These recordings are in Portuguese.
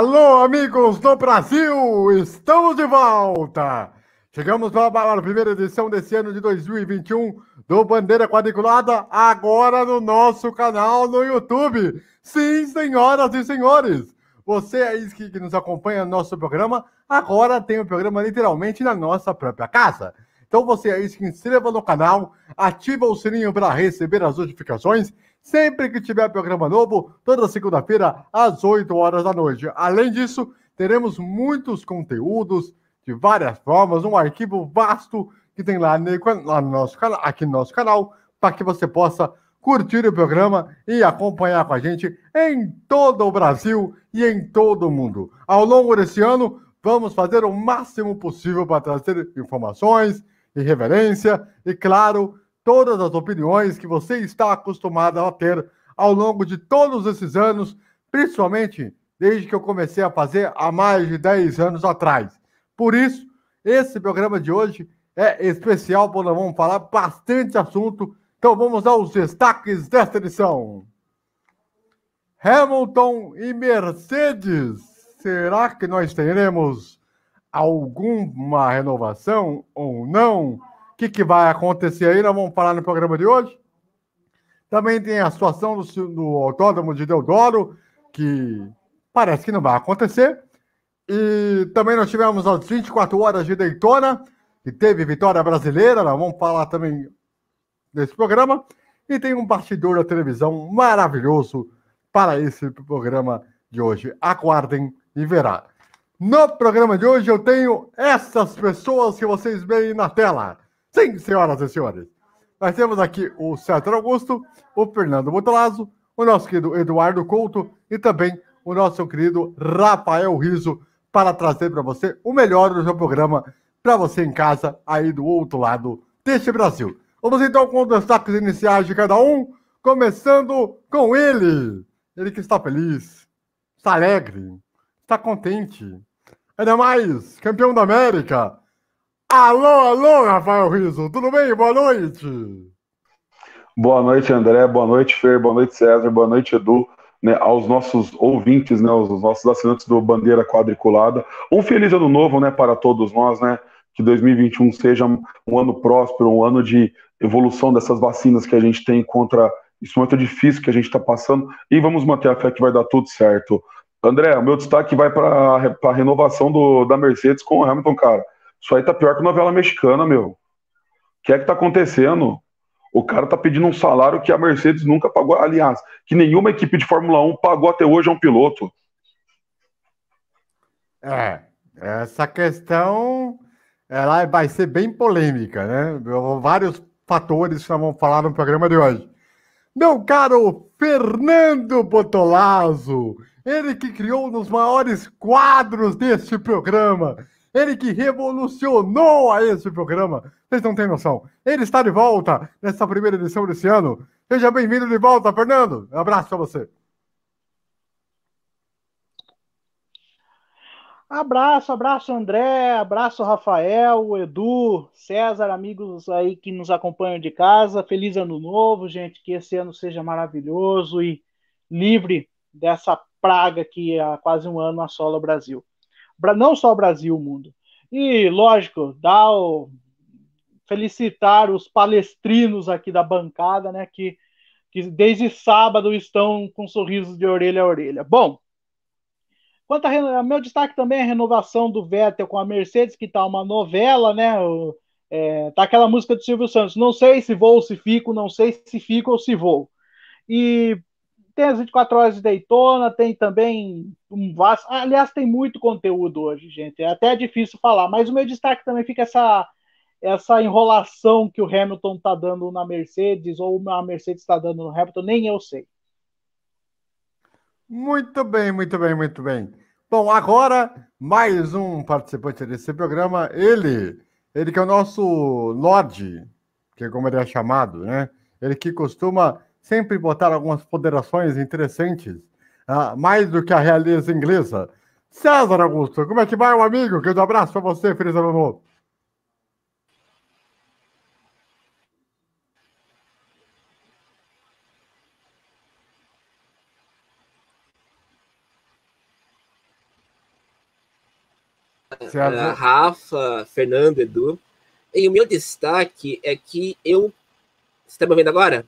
Alô, amigos do Brasil! Estamos de volta! Chegamos para a primeira edição desse ano de 2021 do Bandeira Quadriculada, agora no nosso canal no YouTube. Sim, senhoras e senhores! Você aí que, que nos acompanha no nosso programa, agora tem o programa literalmente na nossa própria casa. Então você aí se inscreva no canal, ativa o sininho para receber as notificações sempre que tiver programa novo, toda segunda-feira, às 8 horas da noite. Além disso, teremos muitos conteúdos de várias formas, um arquivo vasto que tem lá, lá no nosso canal, aqui no nosso canal, para que você possa curtir o programa e acompanhar com a gente em todo o Brasil e em todo o mundo. Ao longo desse ano, vamos fazer o máximo possível para trazer informações, irreverência e, claro, todas as opiniões que você está acostumado a ter ao longo de todos esses anos, principalmente desde que eu comecei a fazer há mais de 10 anos atrás. Por isso, esse programa de hoje é especial, porque vamos falar bastante assunto. Então vamos aos destaques desta edição. Hamilton e Mercedes. Será que nós teremos alguma renovação ou não? Que, que vai acontecer aí? Nós vamos falar no programa de hoje. Também tem a situação do, do Autódromo de Deodoro, que parece que não vai acontecer. E também nós tivemos as 24 horas de Daytona, que teve vitória brasileira, nós vamos falar também desse programa. E tem um bastidor da televisão maravilhoso para esse programa de hoje. Aguardem e verá. No programa de hoje eu tenho essas pessoas que vocês veem na tela. Sim, senhoras e senhores. Nós temos aqui o César Augusto, o Fernando Motolazzo, o nosso querido Eduardo Couto e também o nosso querido Rafael Riso para trazer para você o melhor do seu programa para você em casa aí do outro lado deste Brasil. Vamos então com os destaques iniciais de cada um, começando com ele. Ele que está feliz, está alegre, está contente. Ainda mais, campeão da América, Alô, alô, Rafael Riso, tudo bem? Boa noite. Boa noite, André, boa noite, Fer, boa noite, César, boa noite, Edu, né, aos nossos ouvintes, né, aos nossos assinantes do Bandeira Quadriculada. Um feliz ano novo, né, para todos nós, né, que 2021 seja um ano próspero, um ano de evolução dessas vacinas que a gente tem contra esse momento difícil que a gente está passando, e vamos manter a fé que vai dar tudo certo. André, o meu destaque vai para a renovação do, da Mercedes com o Hamilton, cara. Isso aí tá pior que novela mexicana, meu. O que é que tá acontecendo? O cara tá pedindo um salário que a Mercedes nunca pagou. Aliás, que nenhuma equipe de Fórmula 1 pagou até hoje a um piloto. É, essa questão ela vai ser bem polêmica, né? Vários fatores que vamos falar no programa de hoje. Meu caro Fernando Botolazzo, ele que criou um dos maiores quadros deste programa, ele que revolucionou a esse programa. Vocês não têm noção. Ele está de volta nessa primeira edição desse ano. Seja bem-vindo de volta, Fernando. Um abraço para você. Abraço, abraço André, abraço Rafael, Edu, César, amigos aí que nos acompanham de casa. Feliz ano novo, gente, que esse ano seja maravilhoso e livre dessa praga que há quase um ano assola o Brasil não só o Brasil, o mundo. E, lógico, dá o, felicitar os palestrinos aqui da bancada, né, que, que desde sábado estão com sorrisos de orelha a orelha. Bom, quanto a meu destaque também é a renovação do Vettel com a Mercedes, que tá uma novela, né, o, é, tá aquela música do Silvio Santos, não sei se vou ou se fico, não sei se fico ou se vou. E tem as 24 horas de Daytona, tem também um vasto. Aliás, tem muito conteúdo hoje, gente. É até difícil falar, mas o meu destaque também fica essa essa enrolação que o Hamilton está dando na Mercedes ou a Mercedes está dando no Hamilton, nem eu sei. Muito bem, muito bem, muito bem. Bom, agora mais um participante desse programa, ele, ele que é o nosso Lorde, que é como ele é chamado, né? Ele que costuma sempre botar algumas ponderações interessantes, uh, mais do que a realeza inglesa. César Augusto, como é que vai, um amigo? Que um abraço para você, feliz ano novo. Rafa, Fernando, Edu. E o meu destaque é que eu. Você está me ouvindo agora?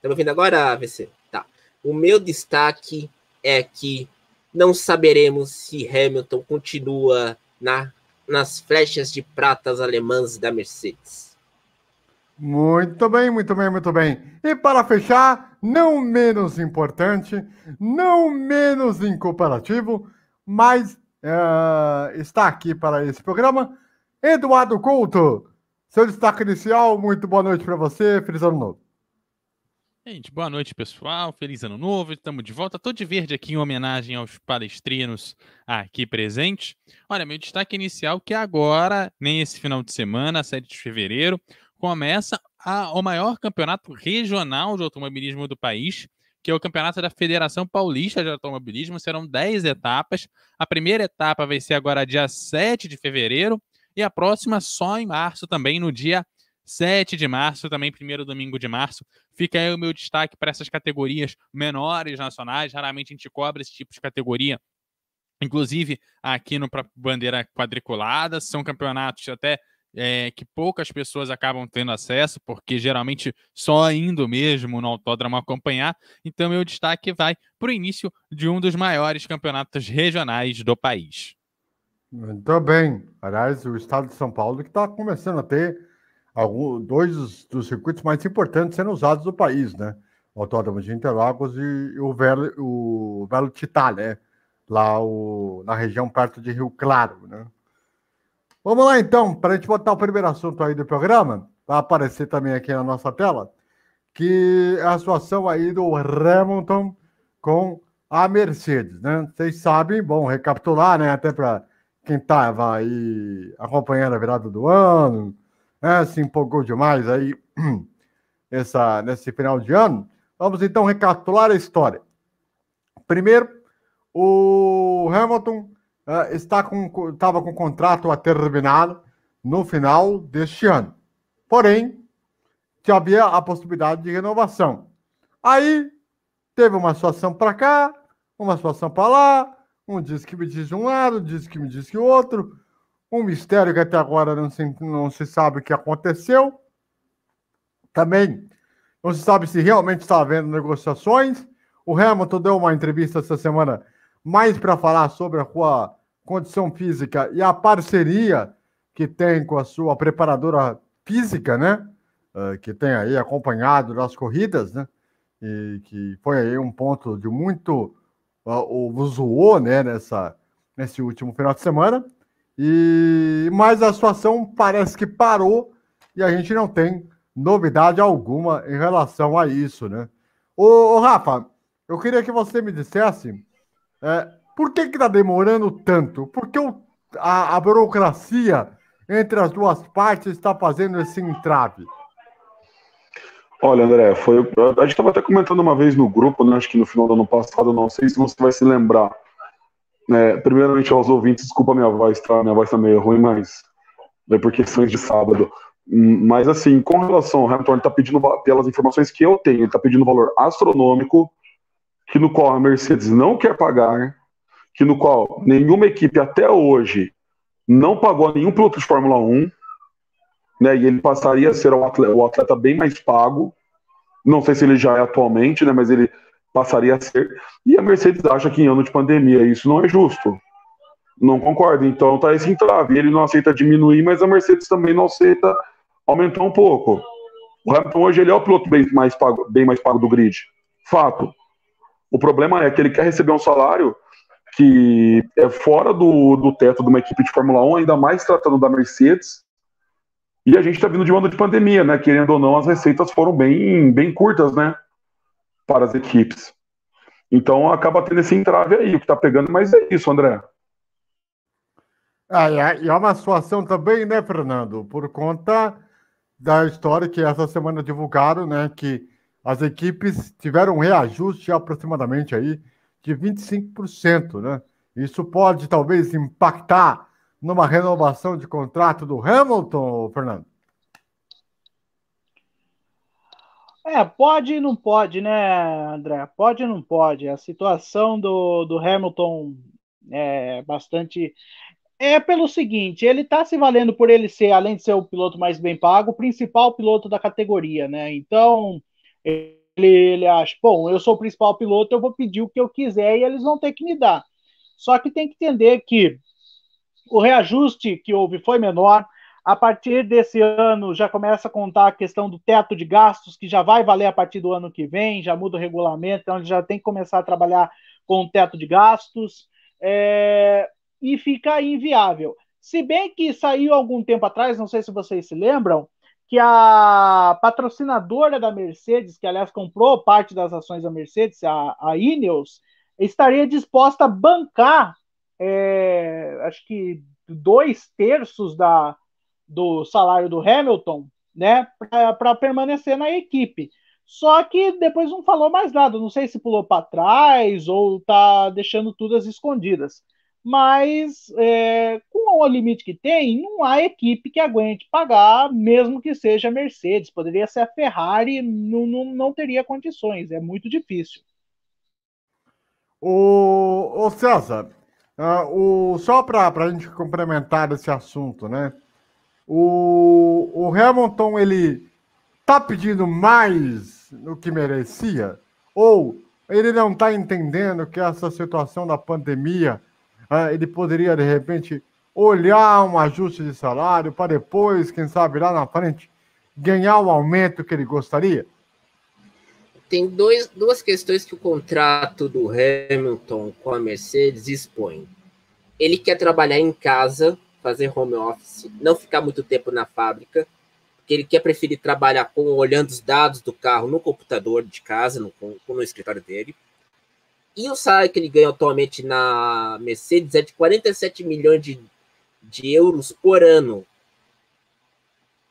Está me ouvindo agora, AVC? Tá. O meu destaque é que não saberemos se Hamilton continua na, nas flechas de pratas alemãs da Mercedes. Muito bem, muito bem, muito bem. E para fechar, não menos importante, não menos incomparativo, mas uh, está aqui para esse programa, Eduardo Couto. Seu destaque inicial, muito boa noite para você, feliz ano novo. Gente, boa noite, pessoal. Feliz ano novo. Estamos de volta. Tô de verde aqui em homenagem aos palestrinos aqui presentes. Olha, meu destaque inicial que agora, nem esse final de semana, 7 de fevereiro, começa a, o maior campeonato regional de automobilismo do país, que é o campeonato da Federação Paulista de Automobilismo. Serão 10 etapas. A primeira etapa vai ser agora dia 7 de fevereiro e a próxima só em março, também no dia 7 de março, também primeiro domingo de março. Fica aí o meu destaque para essas categorias menores nacionais. Raramente a gente cobra esse tipo de categoria. Inclusive, aqui no Bandeira Quadriculada, são campeonatos até é, que poucas pessoas acabam tendo acesso, porque geralmente só indo mesmo no autódromo acompanhar. Então, meu destaque vai para o início de um dos maiores campeonatos regionais do país. Muito bem. Aliás, o estado de São Paulo que está começando a ter algum, dois dos, circuitos mais importantes sendo usados no país, né? O Autódromo de Interlagos e, o Velo, o Velo Titá, né? Lá o, na região perto de Rio Claro, né? Vamos lá então, para a gente botar o primeiro assunto aí do programa, vai aparecer também aqui na nossa tela, que é a situação aí do Hamilton com a Mercedes, né? Vocês sabem, bom, recapitular, né? Até para quem estava aí acompanhando a virada do ano, né, se empolgou demais aí essa, nesse final de ano. Vamos então recapitular a história. Primeiro, o Hamilton uh, está com estava com o contrato a terminado no final deste ano. Porém, já havia a possibilidade de renovação. Aí teve uma situação para cá, uma situação para lá, um diz que me diz de um lado, diz que me diz que o outro. Um mistério que até agora não se, não se sabe o que aconteceu. Também não se sabe se realmente está havendo negociações. O Hamilton deu uma entrevista essa semana mais para falar sobre a sua condição física e a parceria que tem com a sua preparadora física, né? Uh, que tem aí acompanhado nas corridas, né? E que foi aí um ponto de muito uh, o zoou, né? Nessa, nesse último final de semana. E mas a situação parece que parou e a gente não tem novidade alguma em relação a isso, né? Ô, ô Rafa, eu queria que você me dissesse é, por que está demorando tanto? Por que o, a, a burocracia entre as duas partes está fazendo esse entrave? Olha, André, foi, a gente estava até comentando uma vez no grupo, né, acho que no final do ano passado, não sei se você vai se lembrar. É, primeiramente aos ouvintes, desculpa minha voz, tá? Minha voz tá meio ruim, mas é por questões de sábado. Hum, mas assim, com relação ao Hamilton, ele tá pedindo, pelas informações que eu tenho, ele tá pedindo um valor astronômico, que no qual a Mercedes não quer pagar, que no qual nenhuma equipe até hoje não pagou a nenhum piloto de Fórmula 1, né? E ele passaria a ser o atleta, o atleta bem mais pago. Não sei se ele já é atualmente, né? Mas ele passaria a ser. E a Mercedes acha que em ano de pandemia isso não é justo. Não concorda. Então tá esse entrave. Ele não aceita diminuir, mas a Mercedes também não aceita aumentar um pouco. O Hamilton hoje ele é o piloto bem mais pago, bem mais pago do grid. Fato. O problema é que ele quer receber um salário que é fora do, do teto de uma equipe de Fórmula 1, ainda mais tratando da Mercedes. E a gente está vindo de um ano de pandemia, né? Querendo ou não, as receitas foram bem, bem curtas, né? Para as equipes. Então acaba tendo esse entrave aí, que está pegando, mas é isso, André. Ah, e é uma situação também, né, Fernando? Por conta da história que essa semana divulgaram, né, que as equipes tiveram um reajuste aproximadamente aí de 25%, né? Isso pode talvez impactar numa renovação de contrato do Hamilton, Fernando? É, pode e não pode, né, André? Pode e não pode. A situação do, do Hamilton é bastante É pelo seguinte, ele está se valendo por ele ser, além de ser o piloto mais bem pago, o principal piloto da categoria, né? Então, ele, ele acha, bom, eu sou o principal piloto, eu vou pedir o que eu quiser e eles vão ter que me dar. Só que tem que entender que o reajuste que houve foi menor. A partir desse ano já começa a contar a questão do teto de gastos, que já vai valer a partir do ano que vem, já muda o regulamento, então já tem que começar a trabalhar com o teto de gastos. É, e fica inviável. Se bem que saiu algum tempo atrás, não sei se vocês se lembram, que a patrocinadora da Mercedes, que aliás comprou parte das ações da Mercedes, a, a Ineos, estaria disposta a bancar, é, acho que dois terços da, do salário do Hamilton, né, para permanecer na equipe. Só que depois não falou mais nada. Não sei se pulou para trás ou está deixando tudo às escondidas mas é, com o limite que tem, não há equipe que aguente pagar, mesmo que seja a Mercedes. Poderia ser a Ferrari, não, não, não teria condições, é muito difícil. O, o César, uh, o, só para a gente complementar esse assunto, né? O, o Hamilton, ele tá pedindo mais do que merecia? Ou ele não está entendendo que essa situação da pandemia ah, ele poderia, de repente, olhar um ajuste de salário para depois, quem sabe lá na frente, ganhar o aumento que ele gostaria? Tem dois, duas questões que o contrato do Hamilton com a Mercedes expõe. Ele quer trabalhar em casa, fazer home office, não ficar muito tempo na fábrica, porque ele quer preferir trabalhar com olhando os dados do carro no computador de casa, no, no escritório dele. E o salário que ele ganha atualmente na Mercedes é de 47 milhões de, de euros por ano.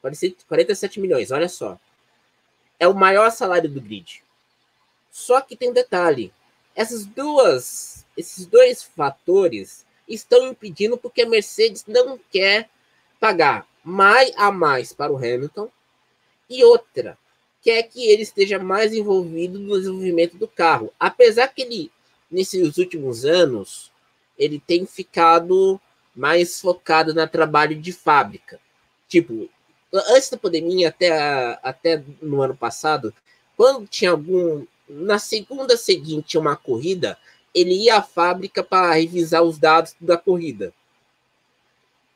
47 milhões, olha só. É o maior salário do grid. Só que tem um detalhe. Essas duas, esses dois fatores estão impedindo porque a Mercedes não quer pagar mais a mais para o Hamilton e outra quer que ele esteja mais envolvido no desenvolvimento do carro. Apesar que ele, nesses últimos anos, ele tem ficado mais focado no trabalho de fábrica. Tipo, antes da pandemia, até, até no ano passado, quando tinha algum. Na segunda seguinte, uma corrida, ele ia à fábrica para revisar os dados da corrida.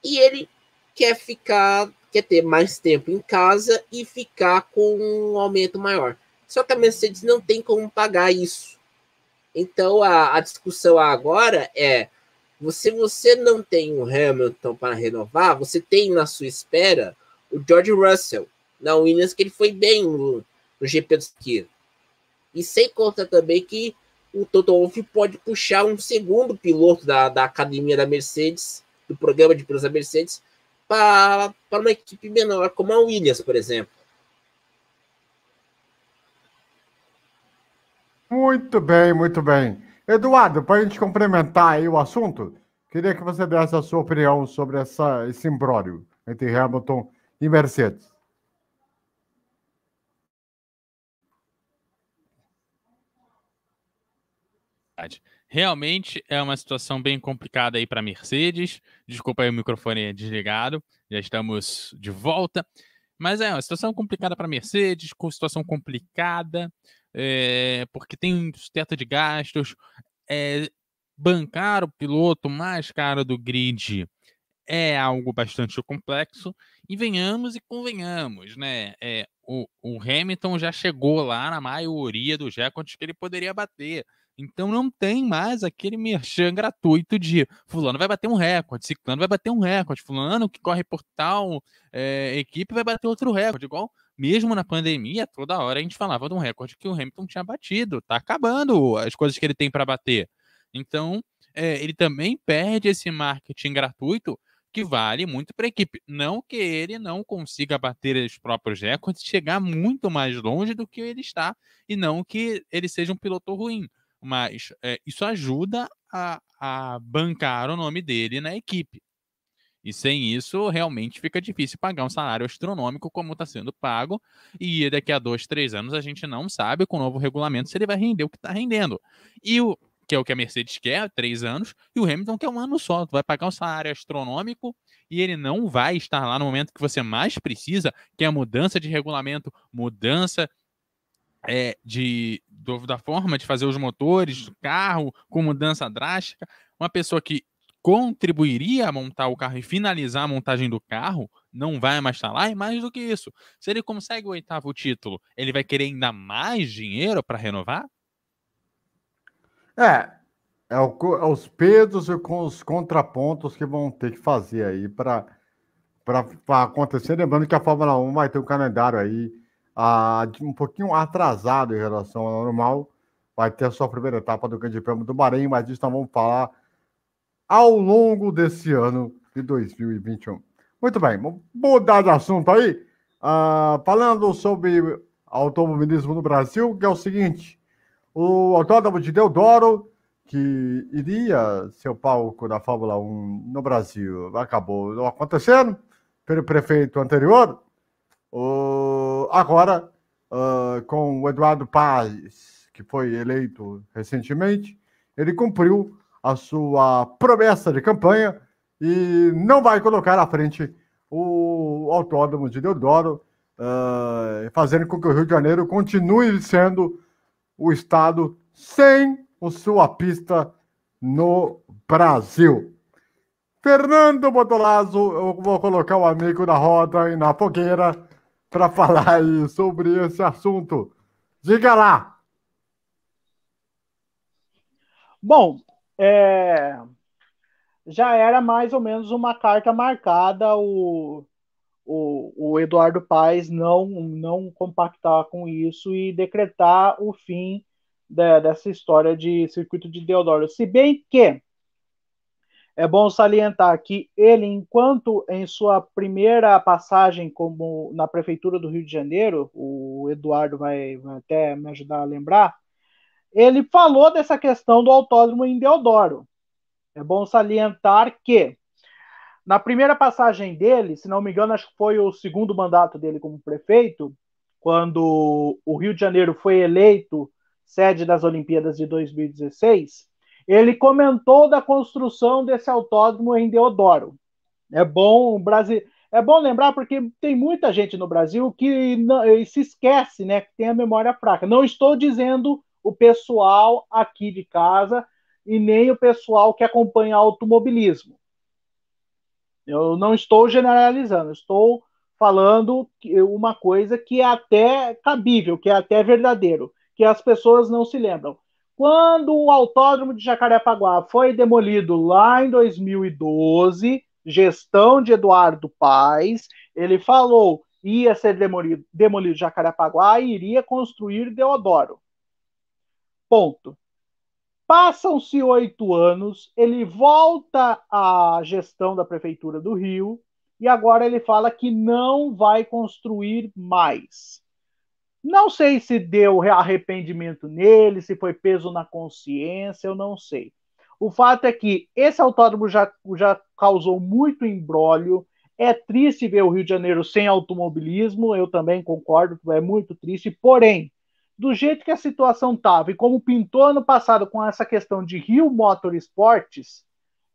E ele quer ficar quer ter mais tempo em casa e ficar com um aumento maior. Só que a Mercedes não tem como pagar isso. Então a, a discussão agora é: se você não tem um Hamilton para renovar, você tem na sua espera o George Russell na Williams, que ele foi bem no, no GP do Ski. E sem conta também que o Toto Wolff pode puxar um segundo piloto da, da academia da Mercedes, do programa de pilotos da Mercedes, para, uma equipe menor, como a Williams, por exemplo. Muito bem, muito bem. Eduardo, para a gente complementar aí o assunto, queria que você desse a sua opinião sobre essa, esse imbróglio entre Hamilton e Mercedes. Realmente é uma situação bem complicada aí para Mercedes. Desculpa aí o microfone desligado, já estamos de volta. Mas é uma situação complicada para Mercedes, situação complicada, é, porque tem um teto de gastos. É, bancar o piloto mais caro do grid é algo bastante complexo. E venhamos e convenhamos, né? É, o, o Hamilton já chegou lá na maioria dos recordes que ele poderia bater. Então não tem mais aquele merchan gratuito de fulano vai bater um recorde, ciclano vai bater um recorde, fulano que corre por tal é, equipe vai bater outro recorde, igual mesmo na pandemia, toda hora a gente falava de um recorde que o Hamilton tinha batido, tá acabando as coisas que ele tem para bater. Então, é, ele também perde esse marketing gratuito que vale muito para a equipe. Não que ele não consiga bater os próprios recordes, chegar muito mais longe do que ele está, e não que ele seja um piloto ruim mas é, isso ajuda a, a bancar o nome dele na equipe. E sem isso, realmente fica difícil pagar um salário astronômico como está sendo pago. E daqui a dois, três anos a gente não sabe com o novo regulamento se ele vai render o que está rendendo. E o, que é o que a Mercedes quer, três anos, e o Hamilton quer um ano só. Tu vai pagar um salário astronômico e ele não vai estar lá no momento que você mais precisa, que é a mudança de regulamento, mudança é, de, do, da forma de fazer os motores do carro, com mudança drástica. Uma pessoa que contribuiria a montar o carro e finalizar a montagem do carro, não vai mais estar lá. E mais do que isso, se ele consegue o oitavo título, ele vai querer ainda mais dinheiro para renovar? É, é, o, é, os pesos e com os contrapontos que vão ter que fazer aí para acontecer. Lembrando que a Fórmula 1 vai ter um calendário aí um pouquinho atrasado em relação ao normal. Vai ter a sua primeira etapa do Grande Prêmio do Bahrein, mas disso nós vamos falar ao longo desse ano de 2021. Muito bem, vamos mudar de assunto aí. Ah, falando sobre automobilismo no Brasil, que é o seguinte: o Autódromo de Deodoro, que iria ser o palco da Fórmula 1 no Brasil, acabou não acontecendo pelo prefeito anterior. O, agora, uh, com o Eduardo Paz, que foi eleito recentemente, ele cumpriu a sua promessa de campanha e não vai colocar à frente o Autódromo de Deodoro, uh, fazendo com que o Rio de Janeiro continue sendo o estado sem a sua pista no Brasil. Fernando Botolazzo, eu vou colocar o amigo da roda e na fogueira para falar sobre esse assunto. Diga lá. Bom, é... já era mais ou menos uma carta marcada o, o, o Eduardo Paes não, não compactar com isso e decretar o fim de, dessa história de circuito de Deodoro. Se bem que é bom salientar que ele, enquanto em sua primeira passagem como na prefeitura do Rio de Janeiro, o Eduardo vai, vai até me ajudar a lembrar, ele falou dessa questão do autódromo em Deodoro. É bom salientar que na primeira passagem dele, se não me engano, acho que foi o segundo mandato dele como prefeito, quando o Rio de Janeiro foi eleito sede das Olimpíadas de 2016, ele comentou da construção desse autódromo em Deodoro. É bom Brasil, é bom lembrar porque tem muita gente no Brasil que não, se esquece, né, que tem a memória fraca. Não estou dizendo o pessoal aqui de casa e nem o pessoal que acompanha automobilismo. Eu não estou generalizando, estou falando uma coisa que é até cabível, que é até verdadeiro, que as pessoas não se lembram. Quando o autódromo de Jacarepaguá foi demolido lá em 2012, gestão de Eduardo Paes, ele falou ia ser demolido, demolido Jacarepaguá e iria construir Deodoro. Ponto. Passam-se oito anos, ele volta à gestão da Prefeitura do Rio e agora ele fala que não vai construir mais. Não sei se deu arrependimento nele, se foi peso na consciência, eu não sei. O fato é que esse autódromo já, já causou muito embrólio. É triste ver o Rio de Janeiro sem automobilismo, eu também concordo, é muito triste. Porém, do jeito que a situação estava e como pintou ano passado com essa questão de Rio Motorsports,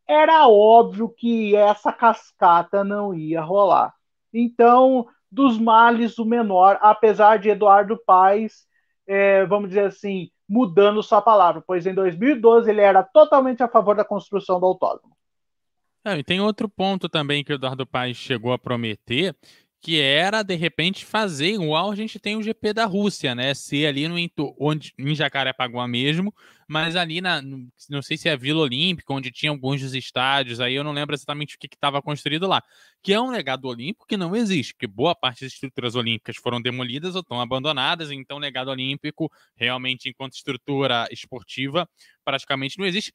era óbvio que essa cascata não ia rolar. Então, dos males o menor, apesar de Eduardo Paes, é, vamos dizer assim, mudando sua palavra, pois em 2012 ele era totalmente a favor da construção do autódromo. É, e tem outro ponto também que o Eduardo Paes chegou a prometer, que era de repente fazer igual a gente tem o GP da Rússia, né? Ser ali no onde em Jacarepaguá mesmo, mas ali na não sei se é Vila Olímpica, onde tinha alguns dos estádios, aí eu não lembro exatamente o que estava construído lá, que é um legado olímpico que não existe, porque boa parte das estruturas olímpicas foram demolidas ou estão abandonadas, então o legado olímpico realmente enquanto estrutura esportiva praticamente não existe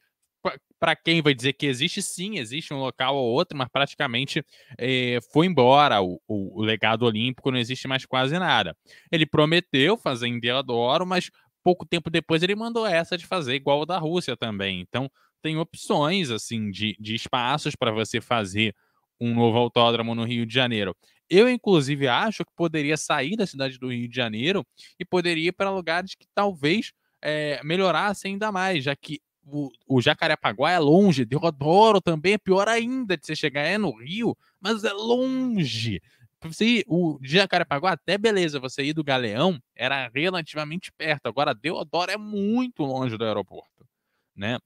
para quem vai dizer que existe, sim, existe um local ou outro, mas praticamente é, foi embora o, o, o, legado olímpico, não existe mais quase nada. Ele prometeu fazer em Deodoro, mas pouco tempo depois ele mandou essa de fazer igual o da Rússia também. Então, tem opções assim de, de espaços para você fazer um novo autódromo no Rio de Janeiro. Eu, inclusive, acho que poderia sair da cidade do Rio de Janeiro e poderia ir para lugares que talvez é, melhorassem ainda mais, já que o, o Jacarepaguá é longe, Deodoro também é pior ainda de você chegar, é no Rio, mas é longe. Você o Jacarepaguá, até beleza, você ir do Galeão era relativamente perto. Agora, Deodoro é muito longe do aeroporto, né?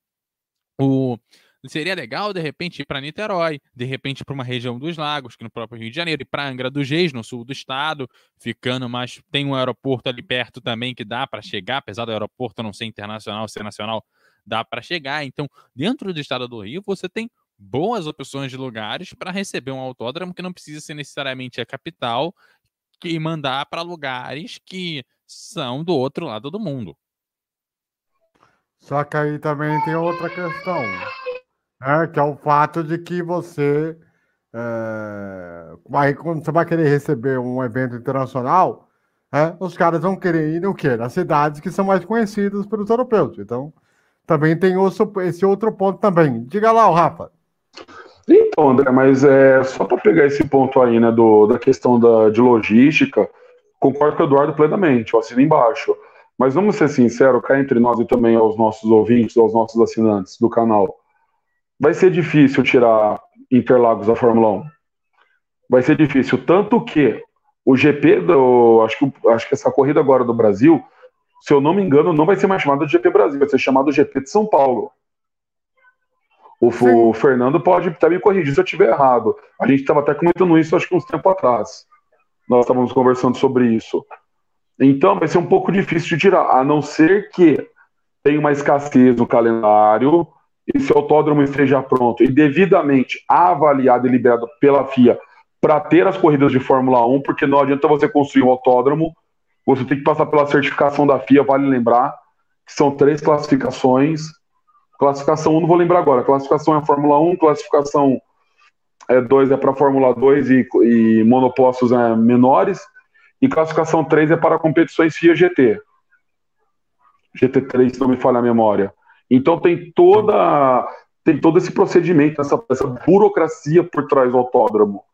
O, seria legal, de repente, ir para Niterói, de repente para uma região dos lagos, que no próprio Rio de Janeiro, e para Angra dos Reis, no sul do estado, ficando mais. Tem um aeroporto ali perto também que dá para chegar, apesar do aeroporto não ser internacional, ser nacional, dá para chegar. Então, dentro do estado do Rio, você tem boas opções de lugares para receber um autódromo que não precisa ser necessariamente a capital e mandar para lugares que são do outro lado do mundo. Só que aí também tem outra questão, né, que é o fato de que você, é, quando você vai querer receber um evento internacional, é, os caras vão querer ir no quê? Nas cidades que são mais conhecidas pelos europeus. Então, também tem esse outro ponto também. Diga lá, Rafa. Então, André, mas é só para pegar esse ponto aí, né, do, da questão da, de logística, concordo com o Eduardo plenamente, eu assino embaixo. Mas vamos ser sinceros, cá entre nós e também aos nossos ouvintes, aos nossos assinantes do canal, vai ser difícil tirar Interlagos da Fórmula 1. Vai ser difícil, tanto que o GP do, acho que, acho que essa corrida agora do Brasil, se eu não me engano, não vai ser mais chamado de GP Brasil, vai ser chamado GP de São Paulo. O, o, Fernando pode até me corrigir se eu estiver errado. A gente estava até comentando isso, acho que uns tempo atrás. Nós estávamos conversando sobre isso. Então, vai ser um pouco difícil de tirar, a não ser que tenha uma escassez no calendário e se o autódromo esteja pronto e devidamente avaliado e liberado pela FIA para ter as corridas de Fórmula 1, porque não adianta você construir um autódromo, você tem que passar pela certificação da FIA, vale lembrar, que são três classificações Classificação 1, não vou lembrar agora. Classificação é a Fórmula 1, classificação 2 é, é para Fórmula 2 e, e monopostos é, menores. E classificação 3 é para competições FIA GT. GT3, se não me falha a memória. Então tem toda tem todo esse procedimento, essa, essa burocracia por trás do autódromo.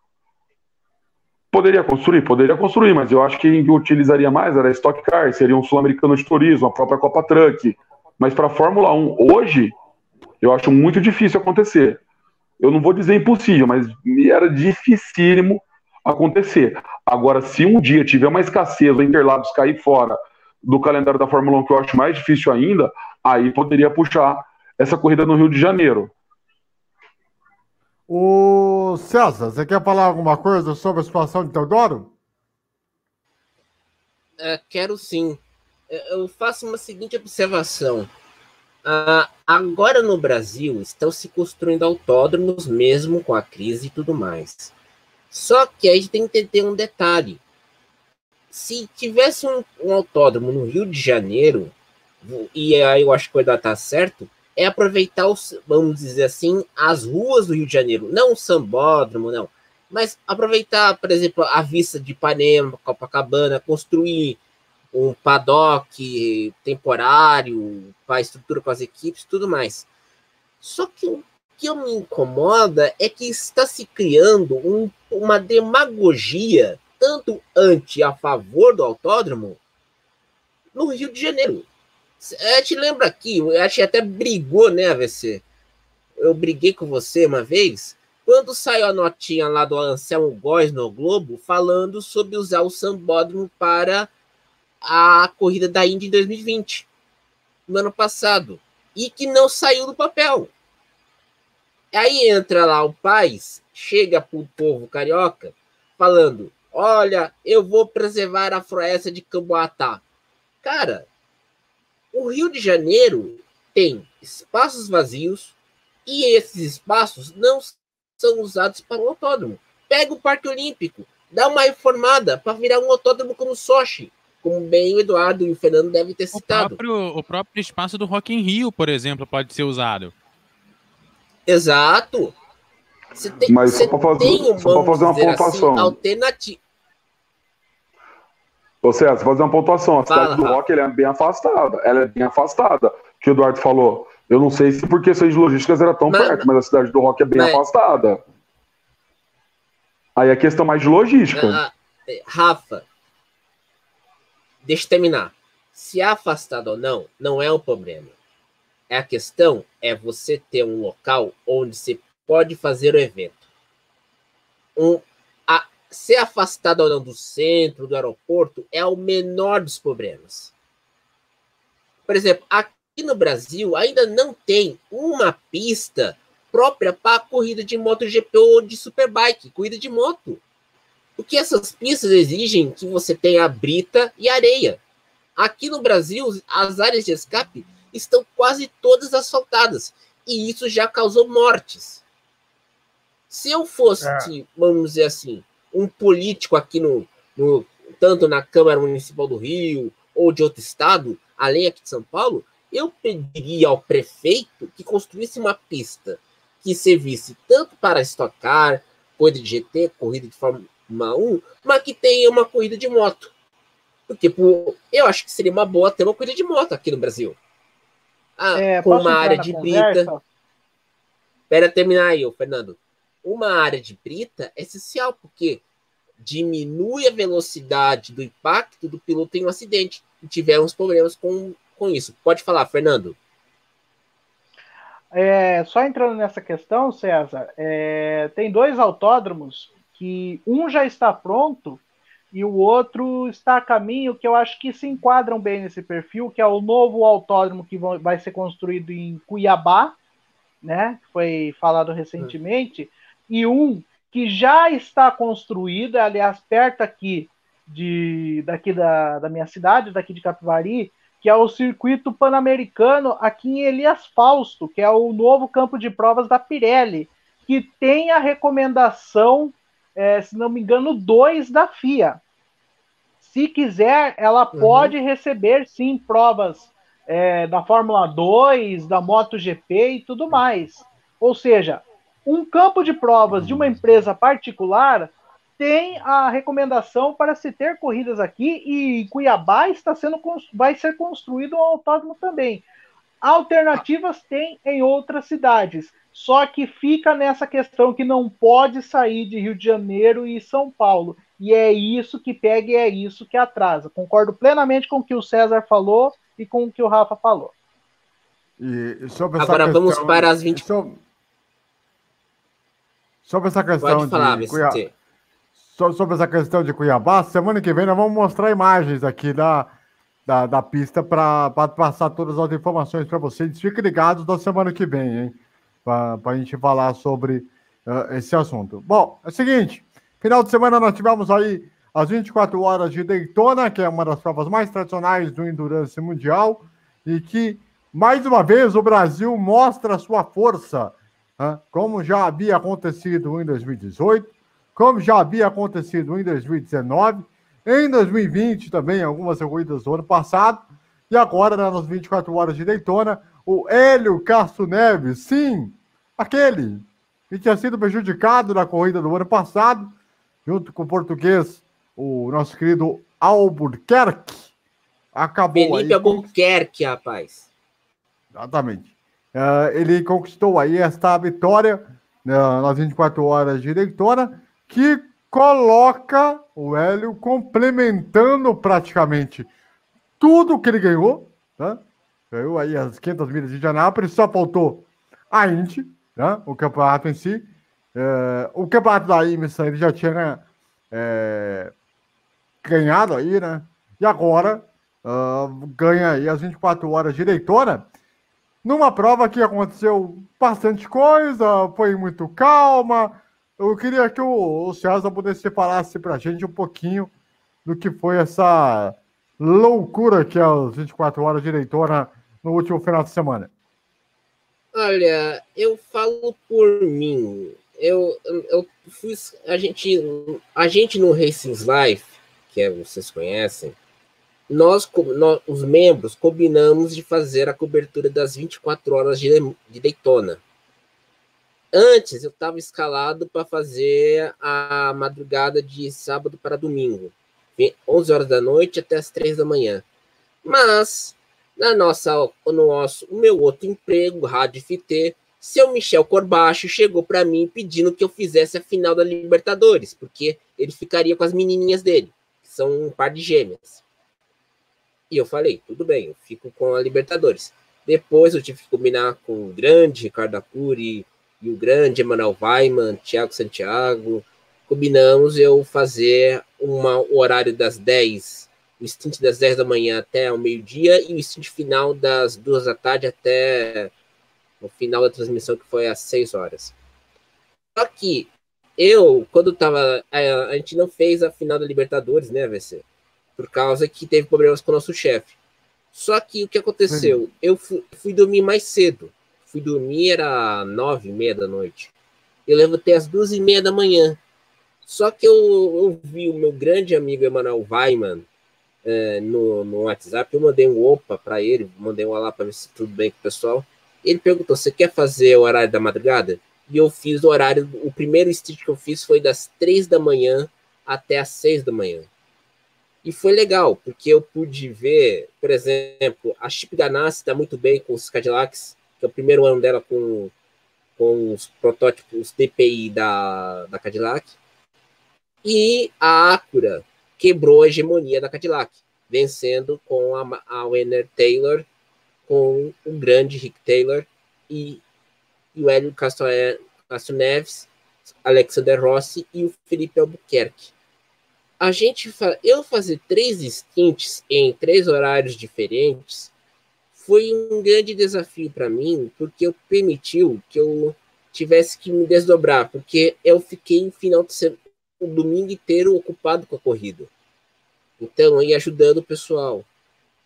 Poderia construir? Poderia construir, mas eu acho que utilizaria mais era Stock Car, seria um sul-americano de turismo, a própria Copa Truck. Mas para a Fórmula 1 hoje, eu acho muito difícil acontecer. Eu não vou dizer impossível, mas era dificílimo acontecer. Agora, se um dia tiver uma escassez, o Interlagos cair fora do calendário da Fórmula 1, que eu acho mais difícil ainda, aí poderia puxar essa corrida no Rio de Janeiro. O César, você quer falar alguma coisa sobre a situação de Teodoro? É, quero sim eu faço uma seguinte observação. Ah, agora no Brasil estão se construindo autódromos mesmo com a crise e tudo mais. Só que a gente tem que entender um detalhe. Se tivesse um, um autódromo no Rio de Janeiro, e aí eu acho que vai dar certo, é aproveitar, os, vamos dizer assim, as ruas do Rio de Janeiro. Não o sambódromo, não. Mas aproveitar, por exemplo, a vista de Ipanema, Copacabana, construir um paddock temporário para estrutura com as equipes tudo mais. Só que o que me incomoda é que está se criando um, uma demagogia tanto anti a favor do autódromo no Rio de Janeiro. A gente lembra aqui, a gente até brigou, né, AVC? Eu briguei com você uma vez, quando saiu a notinha lá do Anselmo Góes no Globo, falando sobre usar o sambódromo para a corrida da Indy em 2020, no ano passado, e que não saiu do papel. Aí entra lá o Paz, chega para o povo carioca, falando: Olha, eu vou preservar a floresta de Camboatá. Cara, o Rio de Janeiro tem espaços vazios e esses espaços não são usados para o autódromo. Pega o Parque Olímpico, dá uma reformada para virar um autódromo como Sochi como bem o Eduardo e o Fernando devem ter citado. O próprio, o próprio espaço do Rock in Rio, por exemplo, pode ser usado. Exato. Você tem, Mas você só para fazer, um, só fazer uma assim, pontuação. Assim, alternativa. Ô César, fazer uma pontuação. A cidade Fala, do Rock é bem afastada. Ela é bem afastada. Que o Eduardo falou. Eu não sei se por questões de logísticas era tão mas, perto, mas a cidade do Rock é bem mas, afastada. Aí é questão mais de logística. Ah, é, Rafa, Deixa eu terminar. Se é afastado ou não, não é um problema. A questão é você ter um local onde você pode fazer o evento. Um, a, ser afastado ou não do centro, do aeroporto, é o menor dos problemas. Por exemplo, aqui no Brasil ainda não tem uma pista própria para corrida de MotoGP ou de Superbike, corrida de moto. Porque essas pistas exigem que você tenha brita e areia. Aqui no Brasil, as áreas de escape estão quase todas asfaltadas. E isso já causou mortes. Se eu fosse, é. vamos dizer assim, um político aqui no, no, tanto na Câmara Municipal do Rio ou de outro estado, além aqui de São Paulo, eu pediria ao prefeito que construísse uma pista que servisse tanto para estocar, corrida de GT, corrida de Fórmula 1, mas que tenha uma corrida de moto. Porque pô, eu acho que seria uma boa ter uma corrida de moto aqui no Brasil. Ah, é, com uma área de brita. Espera terminar aí, Fernando. Uma área de brita é essencial, porque diminui a velocidade do impacto do piloto em um acidente. E tiveram uns problemas com, com isso. Pode falar, Fernando. É, só entrando nessa questão, César, é, tem dois autódromos que um já está pronto e o outro está a caminho, que eu acho que se enquadram bem nesse perfil, que é o novo autódromo que vai ser construído em Cuiabá, né? Foi falado recentemente, e um que já está construído, aliás, perto aqui de daqui da, da minha cidade, daqui de Capivari, que é o circuito pan-americano aqui em Elias Fausto, que é o novo campo de provas da Pirelli, que tem a recomendação, é, se não me engano, 2 da FIA se quiser, ela uhum. pode receber sim provas é, da Fórmula 2, da MotoGP e tudo mais. Ou seja, um campo de provas de uma empresa particular tem a recomendação para se ter corridas aqui e Cuiabá está sendo vai ser construído um autódromo também. Alternativas tem em outras cidades, só que fica nessa questão que não pode sair de Rio de Janeiro e São Paulo e é isso que pega e é isso que atrasa. Concordo plenamente com o que o César falou e com o que o Rafa falou. E sobre essa Agora questão, vamos para as 20. Sobre, sobre essa questão Pode falar, de Cuiabá, sobre essa questão de Cuiabá, semana que vem nós vamos mostrar imagens aqui da, da, da pista para passar todas as informações para vocês. Fiquem ligados da semana que vem, hein? Para a gente falar sobre uh, esse assunto. Bom, é o seguinte. Final de semana nós tivemos aí as 24 horas de Daytona, que é uma das provas mais tradicionais do Endurance Mundial, e que, mais uma vez, o Brasil mostra sua força, né? como já havia acontecido em 2018, como já havia acontecido em 2019, em 2020 também, algumas corridas do ano passado, e agora, né, nas 24 horas de Daytona, o Hélio Castro Neves, sim, aquele que tinha sido prejudicado na corrida do ano passado, junto com o português, o nosso querido Albuquerque, acabou Felipe aí... Albuquerque, rapaz. Exatamente. Uh, ele conquistou aí esta vitória uh, nas 24 horas de Daytona, que coloca o Hélio complementando praticamente tudo que ele ganhou, né? Ganhou aí as 500 milhas de Anápolis, só faltou a Indy, né? o campeonato em si, é, o campeonato da IMSA ele já tinha é, ganhado aí, né? E agora uh, ganha aí as 24 horas de Daytona, numa prova que aconteceu bastante coisa, foi muito calma. Eu queria que o, o César pudesse falasse para a gente um pouquinho do que foi essa loucura que é as 24 horas de Daytona no último final de semana. Olha, eu falo por mim eu, eu fui. A gente, a gente no Racing Life, que é, vocês conhecem, nós, nós, os membros, combinamos de fazer a cobertura das 24 horas de, de Daytona. Antes, eu estava escalado para fazer a madrugada de sábado para domingo, 11 horas da noite até as 3 da manhã. Mas, na nossa, no nosso, o meu outro emprego, Rádio FT, seu Michel Corbacho chegou para mim pedindo que eu fizesse a final da Libertadores, porque ele ficaria com as menininhas dele, que são um par de gêmeas. E eu falei, tudo bem, eu fico com a Libertadores. Depois eu tive que combinar com o grande Ricardo Acuri e o grande Emanuel Weiman, Thiago Santiago. Combinamos eu fazer uma, o horário das 10, o stint das 10 da manhã até o meio-dia e o stint final das 2 da tarde até o final da transmissão, que foi às 6 horas. Só que eu, quando tava. A, a gente não fez a final da Libertadores, né, VC? Por causa que teve problemas com o nosso chefe. Só que o que aconteceu? Uhum. Eu fui, fui, dormir mais cedo. Fui dormir, era nove e meia da noite. Eu levantei às duas e meia da manhã. Só que eu, eu vi o meu grande amigo Emanuel Weiman é, no, no WhatsApp. Eu mandei um opa para ele, mandei um olá para ver se tudo bem com o pessoal. Ele perguntou: Você quer fazer o horário da madrugada? E eu fiz o horário. O primeiro stitch que eu fiz foi das três da manhã até as seis da manhã. E foi legal, porque eu pude ver, por exemplo, a Chip Ganassi está muito bem com os Cadillacs, o primeiro ano dela com, com os protótipos DPI da, da Cadillac. E a Acura quebrou a hegemonia da Cadillac, vencendo com a, a Wenner Taylor, com o grande Rick Taylor e, e o Hélio Castro, Castro Neves, Alexander Rossi e o Felipe Albuquerque a gente eu fazer três stints em três horários diferentes foi um grande desafio para mim, porque eu permitiu que eu tivesse que me desdobrar, porque eu fiquei final de semana, o domingo inteiro ocupado com a corrida. Então, aí ajudando o pessoal.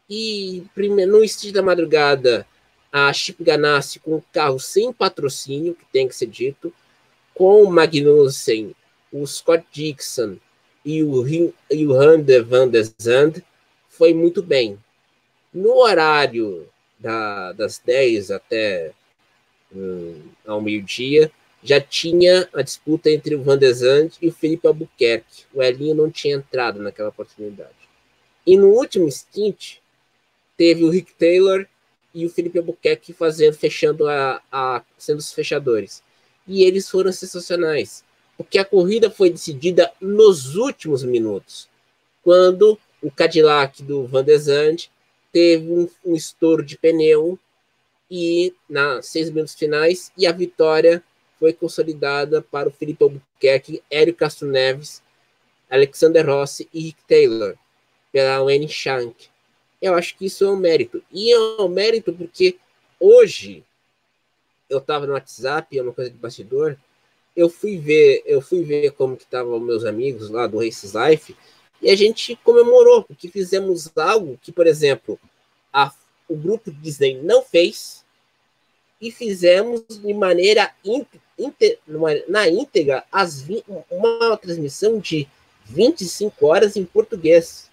E primeiro, no stint da madrugada, a Chip Ganassi com o carro sem patrocínio, que tem que ser dito, com o Magnussen, o Scott Dixon, e o, e o Hunter van der Zand foi muito bem. No horário da, das 10 até hum, ao meio-dia, já tinha a disputa entre o Van der Zandt e o Felipe Albuquerque. O Elinho não tinha entrado naquela oportunidade. E no último stint, teve o Rick Taylor e o Felipe Albuquerque fazendo, fechando a, a sendo os fechadores. E eles foram sensacionais porque a corrida foi decidida nos últimos minutos, quando o Cadillac do Van der Zandt teve um, um estouro de pneu e nas seis minutos finais e a vitória foi consolidada para o Felipe Albuquerque, Hélio Castro Neves, Alexander Rossi e Rick Taylor pela Wayne Shank. Eu acho que isso é um mérito. E é um mérito porque hoje eu estava no WhatsApp, é uma coisa de bastidor, eu fui ver, eu fui ver como que estavam meus amigos lá do Races Life e a gente comemorou porque fizemos algo que, por exemplo, a, o grupo Disney não fez e fizemos de maneira na íntegra as, uma transmissão de 25 horas em português.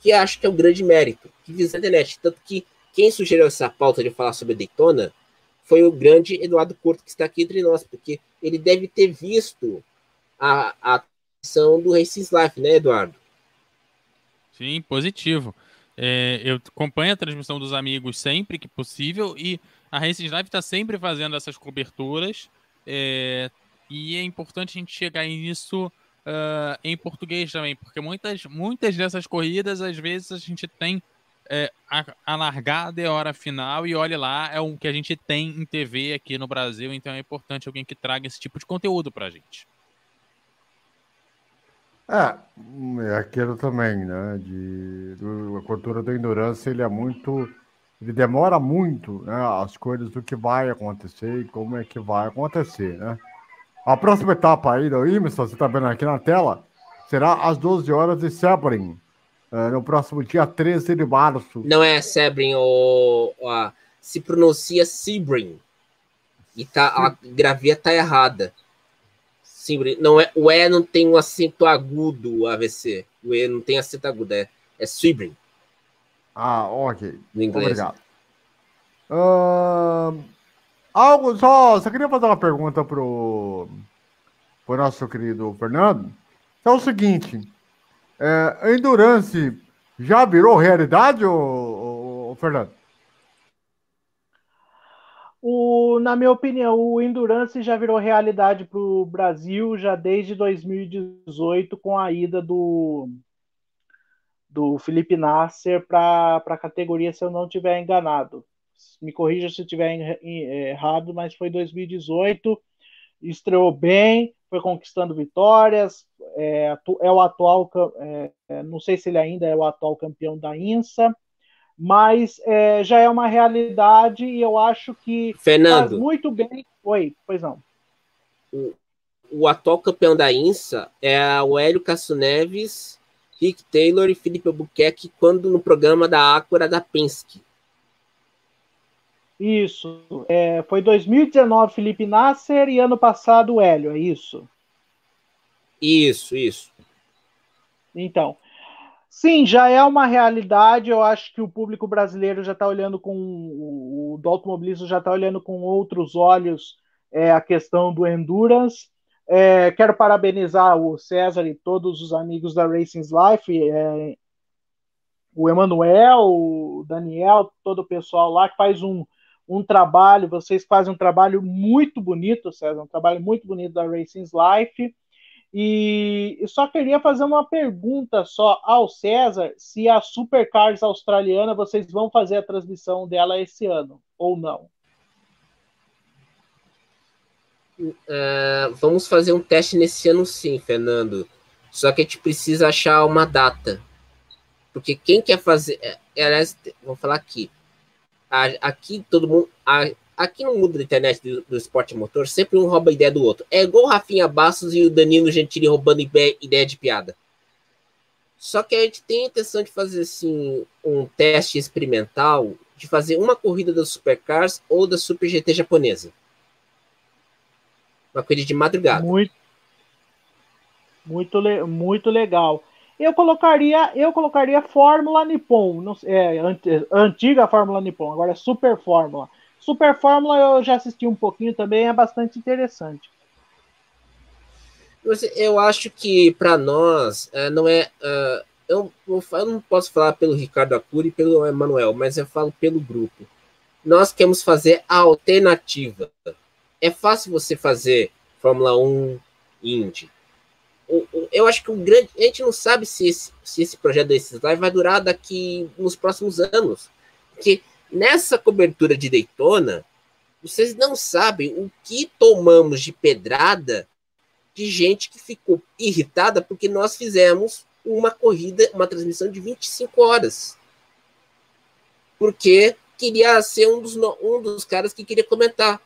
Que acho que é um grande mérito que fiz na internet. Tanto que quem sugeriu essa pauta de falar sobre Daytona foi o grande Eduardo Porto que está aqui entre nós, porque ele deve ter visto a, a ação do Races Life, né, Eduardo? Sim, positivo. É, eu acompanho a transmissão dos amigos sempre que possível e a Races Live está sempre fazendo essas coberturas é, e é importante a gente chegar nisso uh, em português também, porque muitas, muitas dessas corridas, às vezes, a gente tem é, a, a, largada é a hora final e olha lá, é o que a gente tem em TV aqui no Brasil, então é importante alguém que traga esse tipo de conteúdo pra gente. É, é aquilo também, né? De, do, a cultura do endurance, ele é muito. Ele demora muito, né? As coisas do que vai acontecer e como é que vai acontecer, né? A próxima etapa aí do Imerson, você tá vendo aqui na tela, será às 12 horas de Sebring, Uh, no próximo dia 13 de março. Não é Sebring, ou, se pronuncia Sebring. E tá, a grafia tá errada. Sebring, não é, o E não tem um acento agudo, AVC. O E não tem acento agudo, é, é Sebring. Ah, ok. No inglês. Obrigado. Uh, algo só, só queria fazer uma pergunta pro, pro nosso querido Fernando. É o seguinte, é, Endurance já virou realidade, ô, ô, Fernando? O, na minha opinião, o Endurance já virou realidade para o Brasil já desde 2018 com a ida do, do Felipe Nasser para a categoria, se eu não estiver enganado. Me corrija se estiver errado, mas foi 2018. Estreou bem, foi conquistando vitórias, é, é o atual, é, é, não sei se ele ainda é o atual campeão da INSA, mas é, já é uma realidade e eu acho que Fernando, faz muito bem. Oi, pois não. O, o atual campeão da INSA é o Hélio Castro Neves, Rick Taylor e Felipe Albuquerque, quando no programa da Acura da Penske. Isso. É, foi 2019 Felipe Nasser e ano passado o Hélio, é isso? Isso, isso. Então, sim, já é uma realidade. Eu acho que o público brasileiro já está olhando com o do automobilismo já está olhando com outros olhos é, a questão do endurance. É, quero parabenizar o César e todos os amigos da Racing Life, é, o Emanuel, o Daniel, todo o pessoal lá que faz um, um trabalho. Vocês fazem um trabalho muito bonito, César, um trabalho muito bonito da Racing Life. E eu só queria fazer uma pergunta só ao César, se a Supercars australiana vocês vão fazer a transmissão dela esse ano ou não? Uh, vamos fazer um teste nesse ano sim, Fernando. Só que a gente precisa achar uma data. Porque quem quer fazer. É, aliás, vou falar aqui. Aqui todo mundo aqui no mundo da internet do, do, esporte motor, sempre um rouba a ideia do outro. É igual o Rafinha Bastos e o Danilo Gentili roubando ideia de piada. Só que a gente tem a intenção de fazer assim um teste experimental de fazer uma corrida da Supercars ou da Super GT japonesa. Uma corrida de madrugada. Muito, muito, muito legal. Eu colocaria, eu colocaria Fórmula Nippon, não, é, antiga Fórmula Nippon, agora é Super Fórmula Super Fórmula eu já assisti um pouquinho também, é bastante interessante. Eu acho que para nós é, não é. Uh, eu, eu, não posso falar pelo Ricardo Acuri e pelo Emanuel, mas eu falo pelo grupo. Nós queremos fazer a alternativa. É fácil você fazer Fórmula 1 Indy. Eu acho que o grande. A gente não sabe se esse, se esse projeto desses vai durar daqui nos próximos anos. Porque Nessa cobertura de Daytona, vocês não sabem o que tomamos de pedrada de gente que ficou irritada porque nós fizemos uma corrida, uma transmissão de 25 horas. Porque queria ser um dos, um dos caras que queria comentar.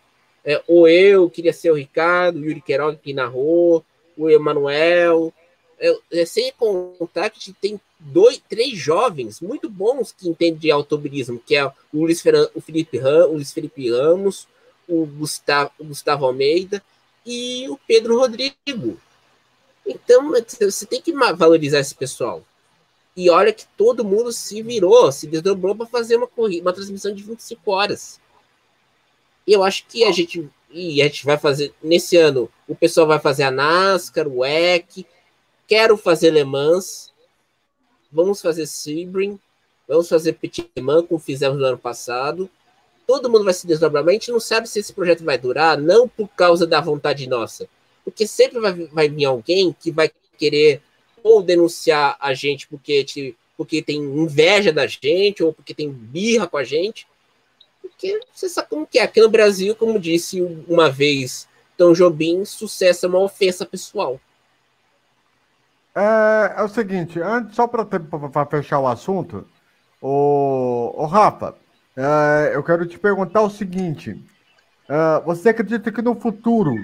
É, ou eu, queria ser o Ricardo, o Yuri Queiroga que narrou, o Emanuel. É, sem contar que tem dois, três jovens muito bons que entendem de automobilismo, que é o, Luiz Ferran, o, Felipe Ram, o Luiz Felipe Ramos, o Gustavo, o Gustavo Almeida e o Pedro Rodrigo. Então, você tem que valorizar esse pessoal. E olha que todo mundo se virou, se desdobrou para fazer uma corrida, uma transmissão de 25 horas. Eu acho que a gente e a gente vai fazer nesse ano, o pessoal vai fazer a NASCAR, o EC, quero fazer Le Mans, vamos fazer Sebring, vamos fazer Pitman, como fizemos no ano passado. Todo mundo vai se desdobrar, mas a gente não sabe se esse projeto vai durar, não por causa da vontade nossa. Porque sempre vai, vai vir alguém que vai querer ou denunciar a gente porque, porque tem inveja da gente, ou porque tem birra com a gente. Porque você sabe como que é. Aqui no Brasil, como disse uma vez Tom Jobim, sucesso é uma ofensa pessoal. É, é o seguinte, antes, só para fechar o assunto, o, o Rafa, é, eu quero te perguntar o seguinte: é, você acredita que no futuro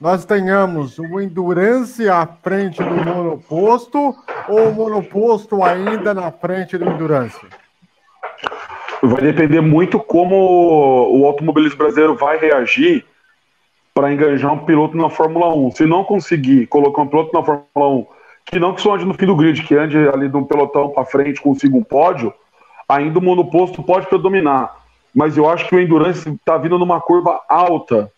nós tenhamos o Endurance à frente do monoposto ou o monoposto ainda na frente do Endurance? Vai depender muito como o automobilismo brasileiro vai reagir para engajar um piloto na Fórmula 1. Se não conseguir colocar um piloto na Fórmula 1 que não que só ande no fim do grid, que ande ali de um pelotão para frente, consiga um pódio, ainda o monoposto pode predominar. Mas eu acho que o Endurance está vindo numa curva alta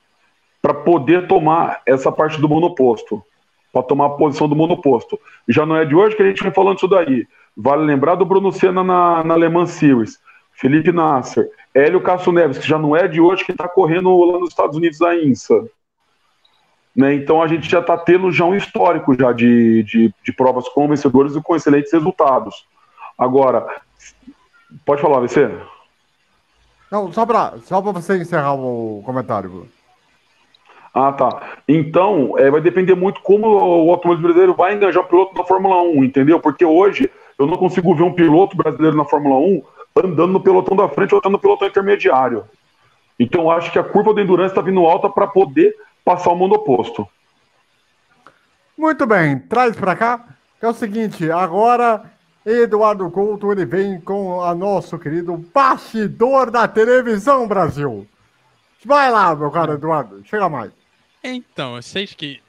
para poder tomar essa parte do monoposto, para tomar a posição do monoposto. Já não é de hoje que a gente vem falando isso daí. Vale lembrar do Bruno Senna na, na Le Mans Series, Felipe Nasser, Hélio Castro Neves, que já não é de hoje que está correndo lá nos Estados Unidos da INSA. Né? Então a gente já está tendo já um histórico já de, de, de, provas com vencedores e com excelentes resultados. Agora, pode falar, VC? Não, só para só você encerrar o comentário. Ah, tá. Então, é, vai depender muito como o automobilismo brasileiro vai engajar o piloto na Fórmula 1, entendeu? Porque hoje eu não consigo ver um piloto brasileiro na Fórmula 1 andando no pelotão da frente ou andando no pelotão intermediário. Então, eu acho que a curva da endurance está vindo alta para poder passar o mundo oposto. Muito bem, traz para cá. É o seguinte, agora Eduardo Couto ele vem com o nosso querido bastidor da televisão Brasil. Vai lá, meu caro Eduardo, chega mais. Então, vocês que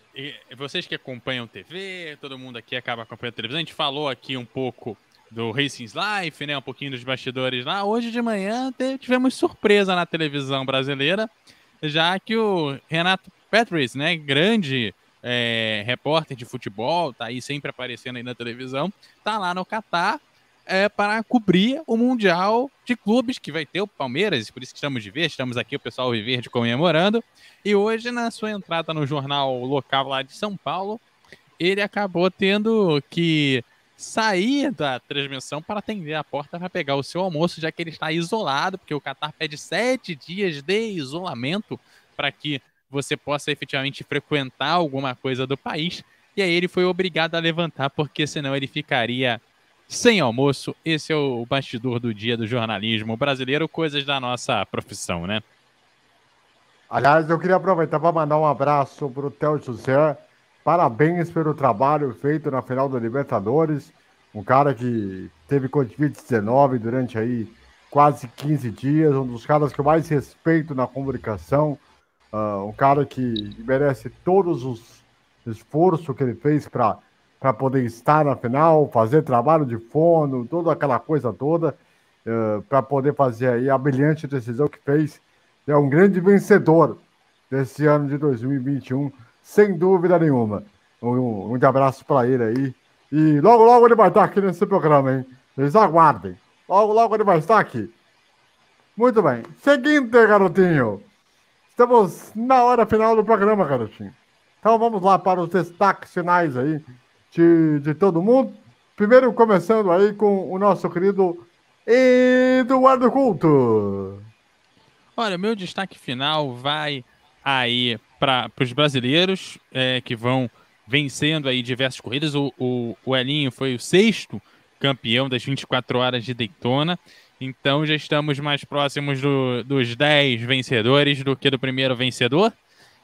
vocês que acompanham TV, todo mundo aqui acaba acompanhando televisão, a gente falou aqui um pouco do Racing's Life, né, um pouquinho dos bastidores lá. Hoje de manhã tivemos surpresa na televisão brasileira, já que o Renato Patrice, né, grande é, repórter de futebol, tá aí sempre aparecendo aí na televisão, tá lá no Catar é, para cobrir o Mundial de Clubes, que vai ter o Palmeiras, por isso que estamos de ver, estamos aqui o pessoal Viverde comemorando. E hoje, na sua entrada no jornal local lá de São Paulo, ele acabou tendo que sair da transmissão para atender a porta para pegar o seu almoço, já que ele está isolado, porque o Qatar pede sete dias de isolamento para que você possa efetivamente frequentar alguma coisa do país. E aí ele foi obrigado a levantar, porque senão ele ficaria sem almoço. Esse é o bastidor do dia do jornalismo brasileiro, coisas da nossa profissão, né? Aliás, eu queria aproveitar para mandar um abraço para o Theo José. Parabéns pelo trabalho feito na final da Libertadores. Um cara que teve Covid-19 durante aí quase 15 dias, um dos caras que eu mais respeito na comunicação. Uh, um cara que merece todos os esforços que ele fez para poder estar na final, fazer trabalho de fono, toda aquela coisa toda, uh, ah, para poder fazer aí a brilhante decisão que fez. É um grande vencedor desse ano de 2021, sem dúvida nenhuma. Um, um abraço para ele aí. E logo, logo ele vai estar aqui nesse programa, hein? Eles aguardem. Logo, logo ele vai estar aqui. Muito bem. Seguinte, garotinho. Estamos na hora final do programa, garotinho. Então vamos lá para os destaques finais aí de, de todo mundo. Primeiro começando aí com o nosso querido Eduardo Culto. Olha, meu destaque final vai aí para os brasileiros é, que vão vencendo aí diversas corridas. O, o, o Elinho foi o sexto campeão das 24 horas de Daytona. Então já estamos mais próximos do, dos 10 vencedores do que do primeiro vencedor.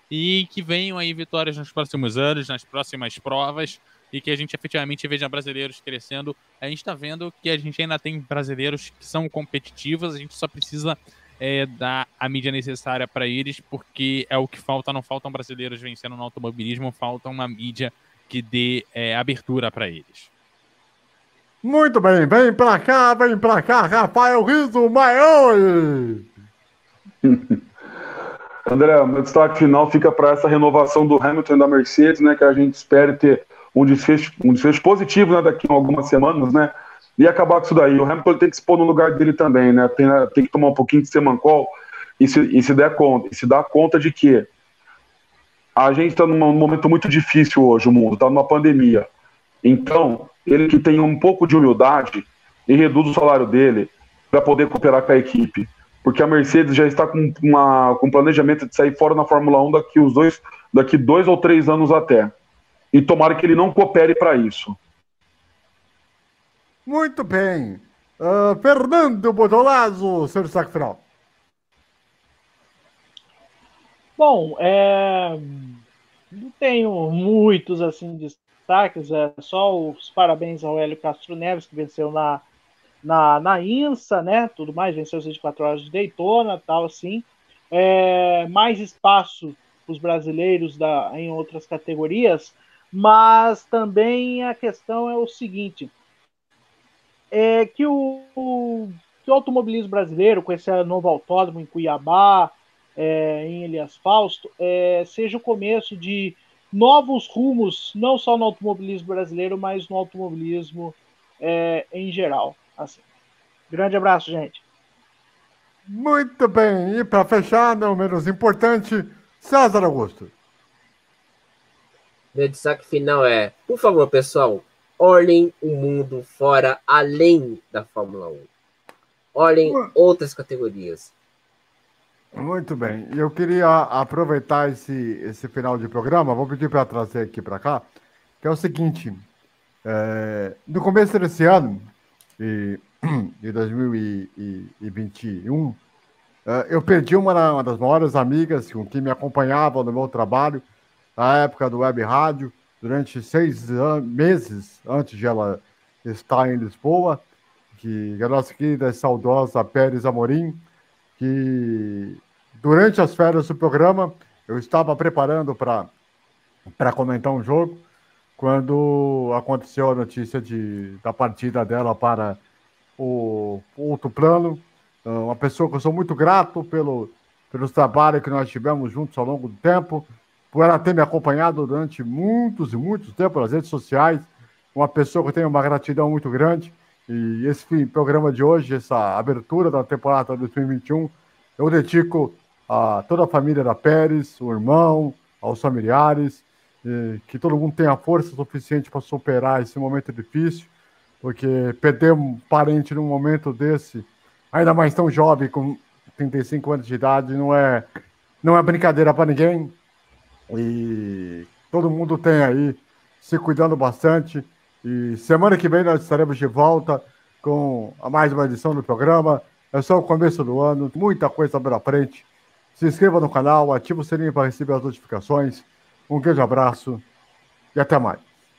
E que venham aí vitórias nos próximos anos, nas próximas provas, e que a gente efetivamente veja brasileiros crescendo. A gente está vendo que a gente ainda tem brasileiros que são competitivos, a gente só precisa é, dar a mídia necessária para eles, porque é o que falta. Não faltam brasileiros vencendo no automobilismo, falta uma mídia que dê é, abertura para eles. Muito bem, vem pra cá, vem pra cá, Rafael Riso Maior! André, meu destaque final fica para essa renovação do Hamilton da Mercedes, né? Que a gente espere ter um desfecho, um desfecho positivo né, daqui a algumas semanas, né? E acabar com isso daí. O Hamilton tem que se pôr no lugar dele também, né? Tem, tem que tomar um pouquinho de semancol e se, e se der conta, e se dar conta de que a gente está num momento muito difícil hoje, o mundo está numa pandemia. Então, ele que tem um pouco de humildade e reduz o salário dele para poder cooperar com a equipe. Porque a Mercedes já está com, uma, com planejamento de sair fora na Fórmula 1 daqui, os dois, daqui dois ou três anos até. E tomara que ele não coopere para isso. Muito bem. Uh, Fernando Bodolazo, seu destaque final. Bom, é... não tenho muitos assim destaques, é só os parabéns ao Hélio Castro Neves, que venceu na, na, na INSA, né? Tudo mais, venceu as 24 horas de Daytona, tal assim. É, mais espaço para os brasileiros da, em outras categorias, mas também a questão é o seguinte: é que o, o, que o automobilismo brasileiro, com esse novo autódromo em Cuiabá, é, em Elias Fausto, é, seja o começo de novos rumos, não só no automobilismo brasileiro, mas no automobilismo é, em geral. Assim. Grande abraço, gente. Muito bem, e para fechar, não menos importante, César Augusto. Meu destaque final é, por favor, pessoal, olhem o mundo fora, além da Fórmula 1. Olhem outras categorias. Muito bem. Eu queria aproveitar esse, esse final de programa, vou pedir para trazer aqui para cá, que é o seguinte: é, no começo desse ano, de, de 2021, é, eu perdi uma, uma, das maiores amigas com quem me acompanhava no meu trabalho, na época do Web Rádio, durante seis meses antes de ela estar em Lisboa, que é a nossa querida e saudosa Pérez Amorim, que durante as férias do programa eu estava preparando para comentar um jogo quando aconteceu a notícia de, da partida dela para o, outro plano. Ah, uma pessoa que eu sou muito grato pelo, pelos trabalhos que nós tivemos juntos ao longo do tempo, por ela ter me acompanhado durante muitos e muitos tempos nas redes sociais. Uma pessoa que eu tenho uma gratidão muito grande. E esse programa de hoje, essa abertura da temporada 2021, eu dedico a toda a família da Pérez, o irmão, aos familiares, que todo mundo tenha força suficiente para superar esse momento difícil, porque perder um parente num momento desse, ainda mais tão jovem, com 35 anos de idade, não é, não é brincadeira para ninguém. E todo mundo tem aí se cuidando bastante. E semana que vem nós estaremos de volta com a mais uma edição do programa. É só o começo do ano, muita coisa pela frente. Se inscreva no canal, ative o sininho para receber as notificações. Um grande abraço e até mais.